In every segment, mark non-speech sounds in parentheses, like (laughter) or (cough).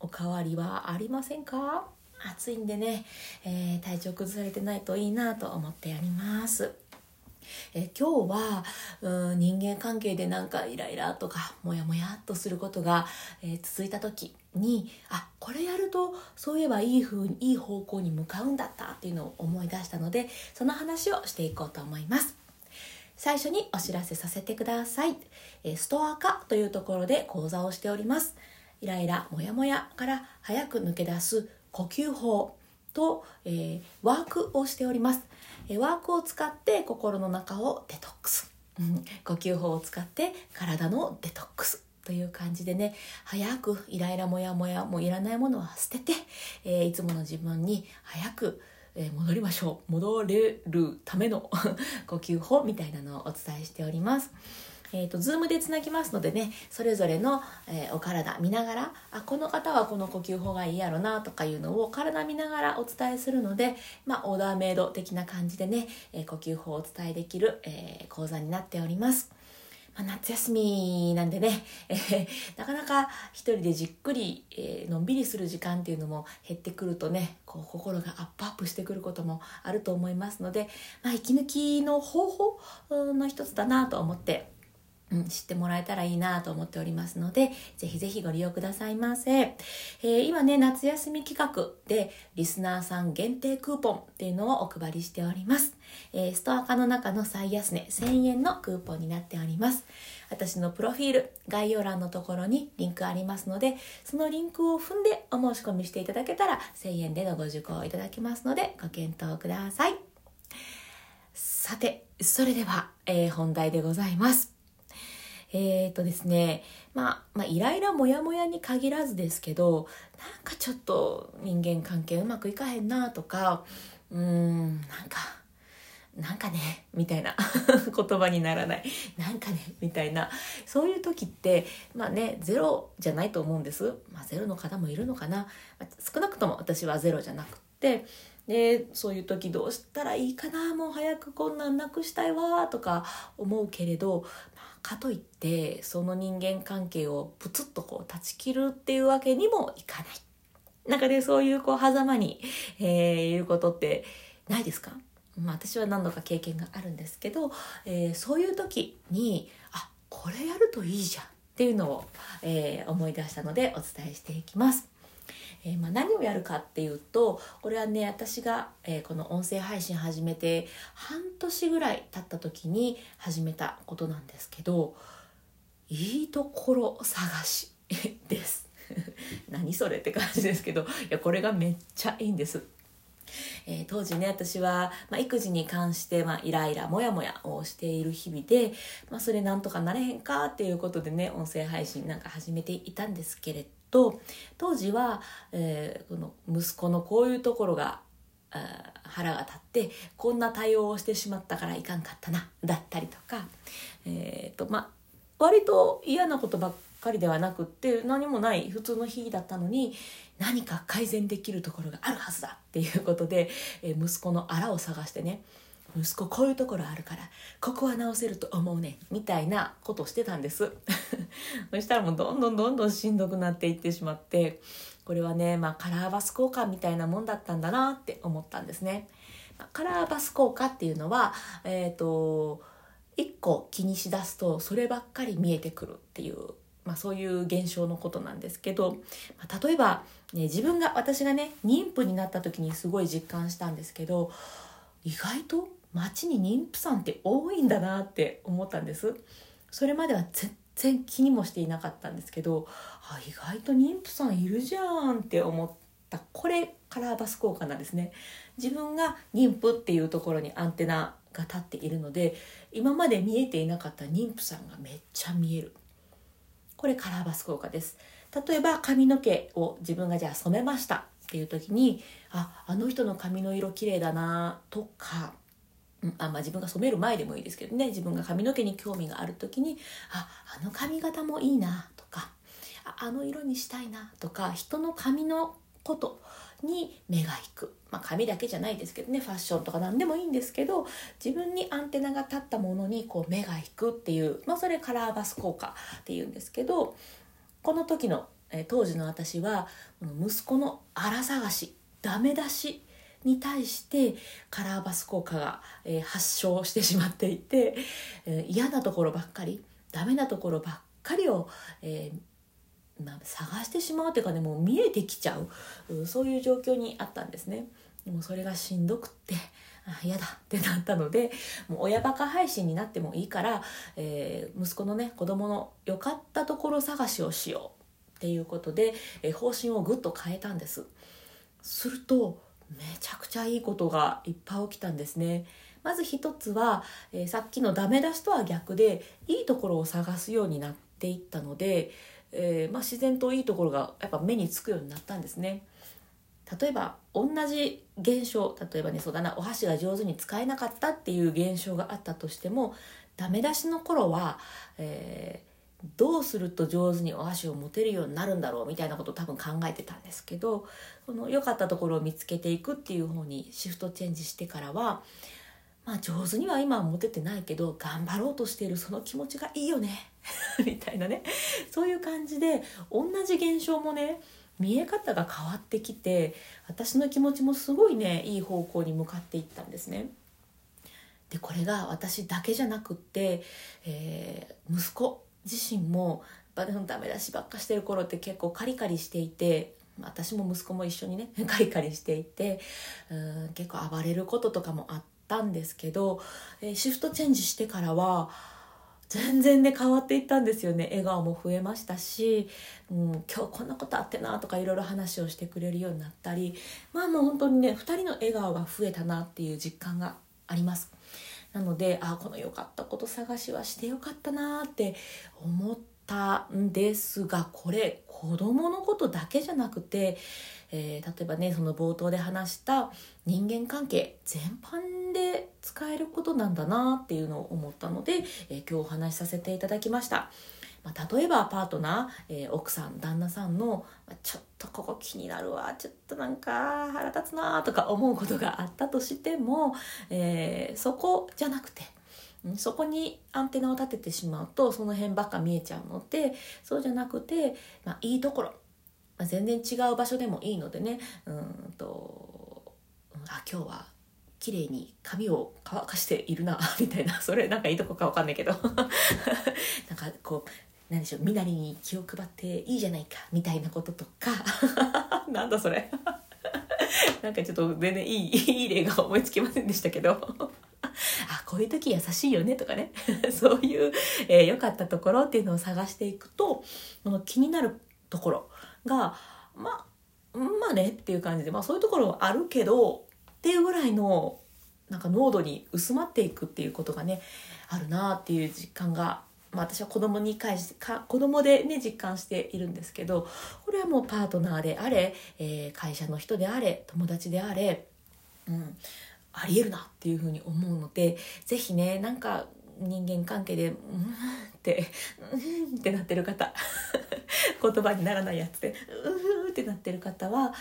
おかわりはありませんか？暑いんでね、えー体調崩されてないといいなと思ってやりますえ今日はうん人間関係でなんかイライラとかモヤモヤっとすることが、えー続いた時にあこれやるとそういえばいい風にいい方向に向かうんだったっていうのを思い出したのでその話をしていこうと思います最初にお知らせさせてください。えストア化というところで講座をしております。イライラ、モヤモヤから早く抜け出す呼吸法と、えーワークをしております。えーワークを使って心の中をデトックス。呼吸法を使って体のデトックス。という感じでね早くイライラモヤモヤもういらないものは捨てて、えーいつもの自分に早く戻りましょう戻れるための (laughs) 呼吸法みたいなのをお伝えしております。えー、と Zoom でつなぎますのでねそれぞれの、えーお体見ながらあこの方はこの呼吸法がいいやろなとかいうのを体見ながらお伝えするので、まあ、オーダーメイド的な感じでね、えー呼吸法をお伝えできる、えー講座になっております。まあ、夏休みなんでね、えーなかなか一人でじっくり、えーのんびりする時間っていうのも減ってくるとねこう心がアップアップしてくることもあると思いますので、まあ、息抜きの方法の一つだなと思ってうん、知ってもらえたらいいなと思っておりますので、ぜひぜひご利用くださいませ。えー今ね、夏休み企画でリスナーさん限定クーポンっていうのをお配りしております。えーストア化の中の最安値1000円のクーポンになっております。私のプロフィール、概要欄のところにリンクありますので、そのリンクを踏んでお申し込みしていただけたら1000円でのご受講いただけますので、ご検討ください。さて、それでは、えー本題でございます。えーとですね、まあ、まあ、イライラモヤモヤに限らずですけど、なんかちょっと人間関係うまくいかへんなとか、うーん、なんか、なんかね、みたいな (laughs) 言葉にならない。なんかね、みたいな。そういう時って、まあね、ゼロじゃないと思うんです。まあゼロの方もいるのかな。ま少なくとも私はゼロじゃなくって、で、そういう時どうしたらいいかな、もう早くこんなんなくしたいわ、とか思うけれど、かといって、その人間関係をプツッとこう断ち切るっていうわけにもいかない。なんかね、そういうこう、狭間に、えーいることってないですか？まあ私は何度か経験があるんですけど、えーそういう時に、あ、これやるといいじゃんっていうのを、えー思い出したのでお伝えしていきます。えーまあ、何をやるかっていうとこれはね私が、えーこの音声配信始めて半年ぐらい経った時に始めたことなんですけどいいところ探し (laughs) です。(laughs) 何それって感じですけどいやこれがめっちゃいいんです。えー当時ね私は、まあ、育児に関して、まあ、イライラモヤモヤをしている日々で、まあ、それなんとかなれへんかっていうことでね音声配信なんか始めていたんですけれどど当時は、えーこの息子のこういうところが腹が立ってこんな対応をしてしまったからいかんかったなだったりとかえーとまあ割と嫌なことばっかりではなくって何もない普通の日だったのに何か改善できるところがあるはずだっていうことで、えー息子のあらを探してね息子こういうところあるからここは直せると思うねみたいなことをしてたんです。(laughs) そしたらもうどんどんどんどんしんどくなっていってしまってこれはね、まあ、カラーバス効果みたいなもんだったんだなって思ったんですね、カラーバス効果っていうのはえっ、と一個気にしだすとそればっかり見えてくるっていう、まあ、そういう現象のことなんですけど、まあ、例えば、ね、自分が私がね妊婦になった時にすごい実感したんですけど意外と街に妊婦さんって多いんだなって思ったんです。それまでは全然気にもしていなかったんですけどあ意外と妊婦さんいるじゃんって思った。これカラーバス効果なんですね。自分が妊婦っていうところにアンテナが立っているので今まで見えていなかった妊婦さんがめっちゃ見える。これカラーバス効果です。例えば髪の毛を自分がじゃあ染めましたっていう時にああの人の髪の色綺麗だなとかあまあ、自分が染める前でもいいですけどね。自分が髪の毛に興味がある時にああの髪型もいいなとかあの色にしたいなとか人の髪のことに目が引く、まあ、髪だけじゃないですけどね。ファッションとか何でもいいんですけど自分にアンテナが立ったものにこう目が引くっていう、まあ、それカラーバス効果っていうんですけどこの時の、え当時の私は息子の荒探しダメ出しに対してカラーバス効果が、えー、発症してしまっていて、えー、嫌なところばっかりダメなところばっかりを、えー、まあ、探してしまうというかねもう見えてきちゃううそういう状況にあったんですね。でもそれがしんどくってあ嫌だってなったのでもう親バカ配信になってもいいから、えー、息子のね子供の良かったところ探しをしようっていうことで、えー、方針をぐっと変えたんです。するとめちゃくちゃいいことがいっぱい起きたんですね。まず一つは、えー、さっきのダメ出しとは逆でいいところを探すようになっていったので、えー、まあ、自然といいところがやっぱ目につくようになったんですね。例えば同じ現象例えばねそうだなお箸が上手に使えなかったっていう現象があったとしてもダメ出しの頃は、えどうすると上手にお箸を持てるようになるんだろうみたいなことを多分考えてたんですけどその良かったところを見つけていくっていう方にシフトチェンジしてからはまあ上手には今は持ててないけど頑張ろうとしているその気持ちがいいよね (laughs) みたいなねそういう感じで同じ現象もね見え方が変わってきて私の気持ちもすごいねいい方向に向かっていったんですね。でこれが私だけじゃなくって、えー、息子自身もやっぱダメ出しばっかしてる頃って結構カリカリしていて私も息子も一緒にね (laughs) カリカリしていてうん結構暴れることとかもあったんですけど、え、シフトチェンジしてからは全然ね変わっていったんですよね笑顔も増えましたし、うん、今日こんなことあってなとかいろいろ話をしてくれるようになったりまあもう本当にね2人の笑顔が増えたなっていう実感があります。なのであこの良かったこと探しはしてよかったなって思ったんですがこれ子供のことだけじゃなくて、えー、例えばねその冒頭で話した人間関係全般で使えることなんだなっていうのを思ったので、えー、今日お話しさせていただきました。まあ、例えばパートナー、えー、奥さん旦那さんの、ちょっとここ気になるわ。ちょっとなんか腹立つなとか思うことがあったとしても、えー、そこじゃなくてそこにアンテナを立ててしまうとその辺ばっか見えちゃうのでそうじゃなくて、まあ、いいところ、まあ、全然違う場所でもいいのでね。うんとあ今日は綺麗に髪を乾かしているなみたいな。それなんかいいとこかわかんないけど。(laughs) なんかこう何でしょう身なりに気を配っていいじゃないかみたいなこととか。(laughs) なんだそれ。(laughs) なんかちょっと全然いいいい例が思いつきませんでしたけど。(laughs) あこういう時優しいよねとかね。そういう、えー、かったところっていうのを探していくとこの気になるところがまあまあねっていう感じで、まあ、そういうところはあるけどっていうぐらいのなんか濃度に薄まっていくっていうことがねあるなっていう実感がまあ、私は子供に返しか子供でね実感しているんですけどこれはもうパートナーであれ、えー、会社の人であれ友達であれ、うん、ありえるなっていうふうに思うので是非ねなんか人間関係で「うん」って「うん」ってなってる方 (laughs) 言葉にならないやつで「うん」ってなってる方は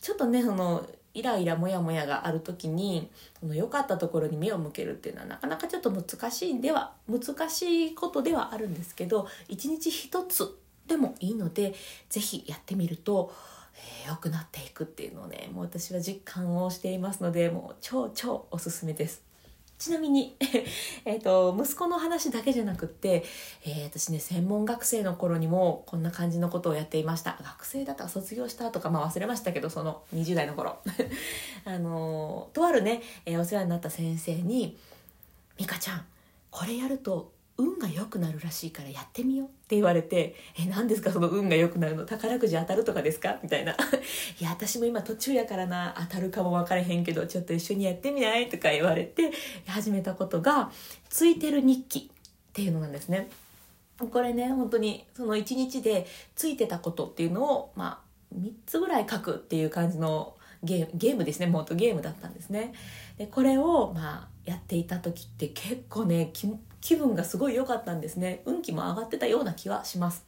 ちょっとねそのイライラモヤモヤがある時にその良かったところに目を向けるっていうのはなかなかちょっと難しいんでは難しいことではあるんですけど一日一つでもいいので是非やってみるとえー、くなっていくっていうのをねもう私は実感をしていますのでもう超超おすすめです。ちなみに (laughs) えと息子の話だけじゃなくって、えー、私ね専門学生の頃にもこんな感じのことをやっていました。学生だったら卒業したとか、まあ、忘れましたけどその20代の頃。(laughs) あのとあるね、え、お世話になった先生に「美香ちゃんこれやると運が良くなるらしいからやってみようって言われて「え何ですかその運が良くなるの？宝くじ当たるとかですか?」みたいな「(laughs) いや私も今途中やからな当たるかも分からへんけどちょっと一緒にやってみない?」とか言われて始めたことが「ついてる日記」っていうのなんですね。これね本当にその1日でついてたことっていうのをまあ3つぐらい書くっていう感じのゲームゲームですねもっとゲームだったんですねでこれをまあやっていた時って結構ね気分がすごい良かったんですね。運気も上がってたような気はします。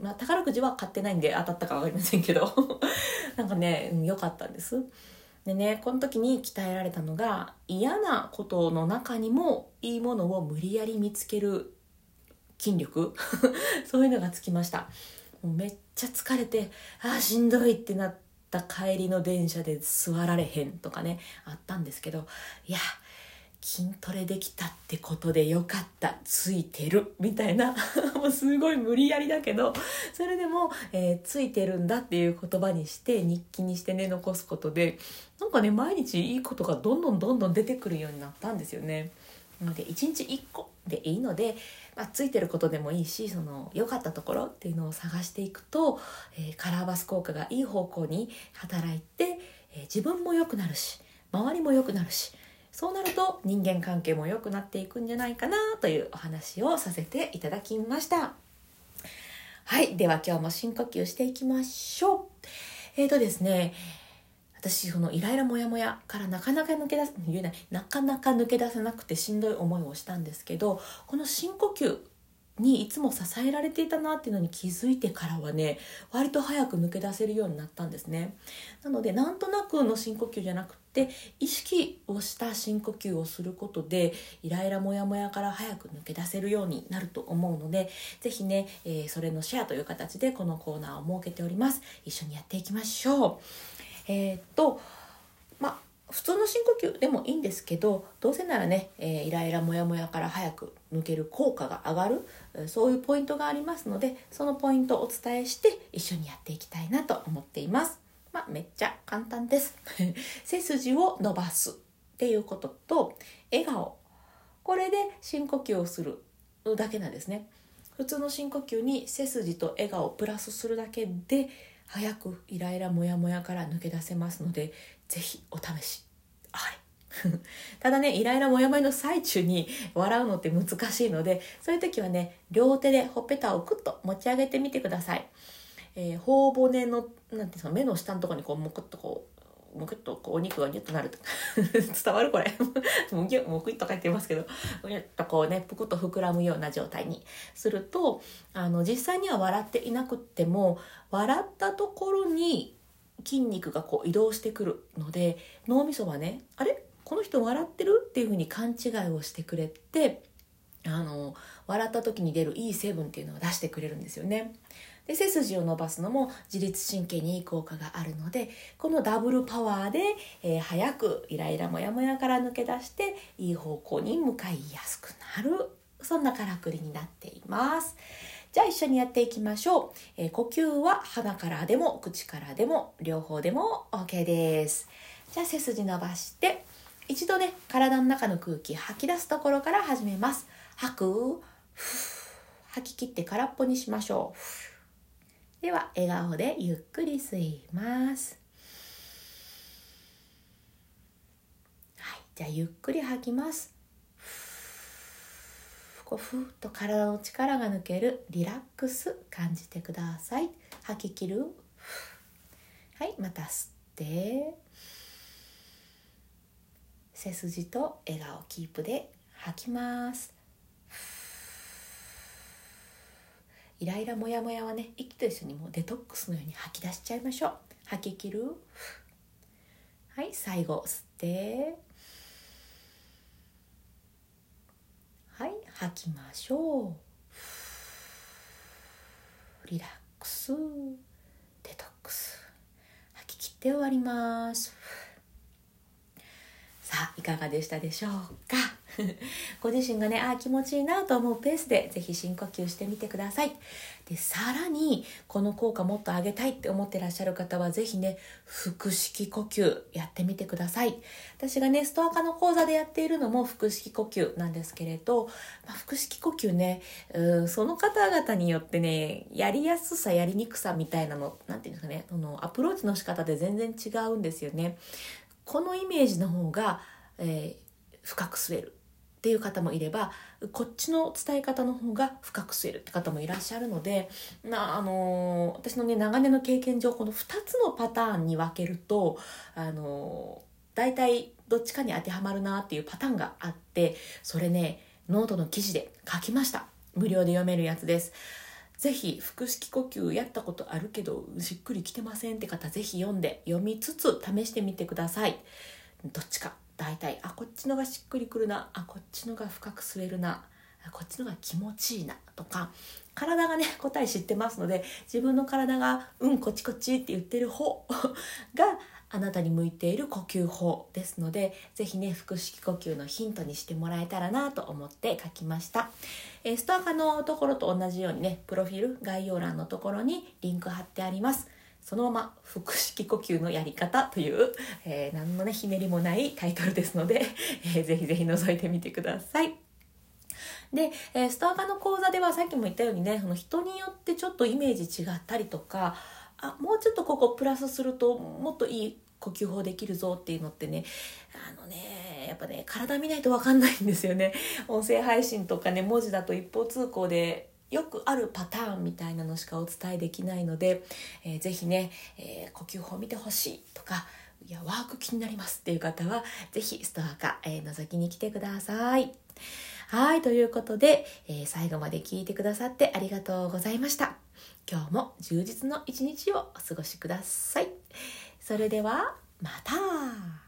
まあ、宝くじは買ってないんで当たったか分かりませんけど。(laughs) なんかね良、かったんです。でねこの時に鍛えられたのが嫌なことの中にもいいものを無理やり見つける筋力。(laughs) そういうのがつきました。もうめっちゃ疲れてああしんどいってなった帰りの電車で座られへんとかねあったんですけどいや筋トレできたってことでよかった。ついてる。みたいな。(laughs) もうすごい無理やりだけど。それでも、えー、ついてるんだっていう言葉にして日記にしてね残すことで。なんかね毎日いいことがどんどんどんどん出てくるようになったんですよね。なので1日1個でいいので、まあ、ついてることでもいいしその良かったところっていうのを探していくと、えー、カラーバス効果がいい方向に働いて、えー、自分も良くなるし周りも良くなるしそうなると人間関係も良くなっていくんじゃないかなというお話をさせていただきました。はい。では今日も深呼吸していきましょう。えーとですね、私、そのイライラモヤモヤからなかなか抜け出す、言えない、なかなか抜け出せなくてしんどい思いをしたんですけど、この深呼吸にいつも支えられていたなっていうのに気づいてからはね割と早く抜け出せるようになったんですね。なのでなんとなくの深呼吸じゃなくて意識をした深呼吸をすることでイライラモヤモヤから早く抜け出せるようになると思うので是非ね、えー、それのシェアという形でこのコーナーを設けております。一緒にやっていきましょう。えー、っとま普通の深呼吸でもいいんですけどどうせならね、えー、イライラモヤモヤから早く抜ける効果が上がるそういうポイントがありますのでそのポイントをお伝えして一緒にやっていきたいなと思っています。まあ、めっちゃ簡単です。(laughs) 背筋を伸ばすっていうことと笑顔これで深呼吸をするだけなんですね。普通の深呼吸に背筋と笑顔をプラスするだけで早くイライラモヤモヤから抜け出せますのでぜひお試し。あれ (laughs) ただねイライラモヤモヤの最中に笑うのって難しいのでそういう時はね両手でほっぺたをクッと持ち上げてみてください、えー、頬骨のなんていうんですか目の下のとこにこうもくっとこうむくっとこうお肉がギュッとなる (laughs) 伝わるこれ。(laughs) もギュもくっと書いてますけど。ギュッとこうねぷくっと膨らむような状態に。するとあの実際には笑っていなくっても笑ったところに筋肉がこう移動してくるので脳みそはねあれ？この人笑ってる？っていうふうに勘違いをしてくれてあの笑った時に出るいい成分っていうのを出してくれるんですよね。で背筋を伸ばすのも自律神経にいい効果があるのでこのダブルパワーで、えー、早くイライラモヤモヤから抜け出していい方向に向かいやすくなるそんなからくりになっています。じゃあ一緒にやっていきましょう。えー、呼吸は鼻からでも口からでも両方でも OK です。じゃあ背筋伸ばして一度ね体の中の空気吐き出すところから始めます。吐く。吐き切って空っぽにしましょう。では笑顔でゆっくり吸います。はいじゃあゆっくり吐きます。こうふーっと体の力が抜けるリラックス感じてください。吐き切る。はいまた吸って。背筋と笑顔キープで吐きます。イライラモヤモヤはね息と一緒にもうデトックスのように吐き出しちゃいましょう。吐き切る。はい最後吸って。はい吐きましょう。リラックスデトックス。吐き切って終わります。さあいかがでしたでしょうか？(laughs) ご自身がねああ気持ちいいなと思うペースで是非深呼吸してみてください。でさらにこの効果もっと上げたいって思ってらっしゃる方は是非ね腹式呼吸やってみてください。私がねストア化の講座でやっているのも腹式呼吸なんですけれど、まあ、腹式呼吸ねうんその方々によってねやりやすさやりにくさみたいなの何て言うんですかねそのアプローチの仕方で全然違うんですよね。このイメージの方が、えー、深く吸える。っていう方もいればこっちの伝え方の方が深く吸えるって方もいらっしゃるので、まああのー、私のね長年の経験上この2つのパターンに分けると、あのー、大体どっちかに当てはまるなっていうパターンがあってそれねノートの記事で書きました。無料で読めるやつです。ぜひ腹式呼吸やったことあるけどしっくりきてませんって方ぜひ読んで読みつつ試してみてください。どっちか。大体あこっちのがしっくりくるなあこっちのが深く吸えるなこっちのが気持ちいいなとか体がね答え知ってますので自分の体が「うんこっちこっち」って言ってる方 (laughs) があなたに向いている呼吸法ですので是非ね腹式呼吸のヒントにしてもらえたらなと思って書きました、えー、ストアカのところと同じようにねプロフィール概要欄のところにリンク貼ってあります。そのまま腹式呼吸のやり方という、えー、何のねひねりもないタイトルですので、えー、ぜひぜひ覗いてみてください。で、えー、ストアカの講座ではさっきも言ったようにねその人によってちょっとイメージ違ったりとかあもうちょっとここプラスするともっといい呼吸法できるぞっていうのってねあのねやっぱね体見ないと分かんないんですよね音声配信とかね文字だと一方通行でよくあるパターンみたいなのしかお伝えできないので、えー、ぜひね、えー、呼吸法見てほしいとかいやワーク気になりますっていう方はぜひストアか、えー、覗きに来てください。はい、ということで、えー、最後まで聞いてくださってありがとうございました。今日も充実の一日をお過ごしください。それではまた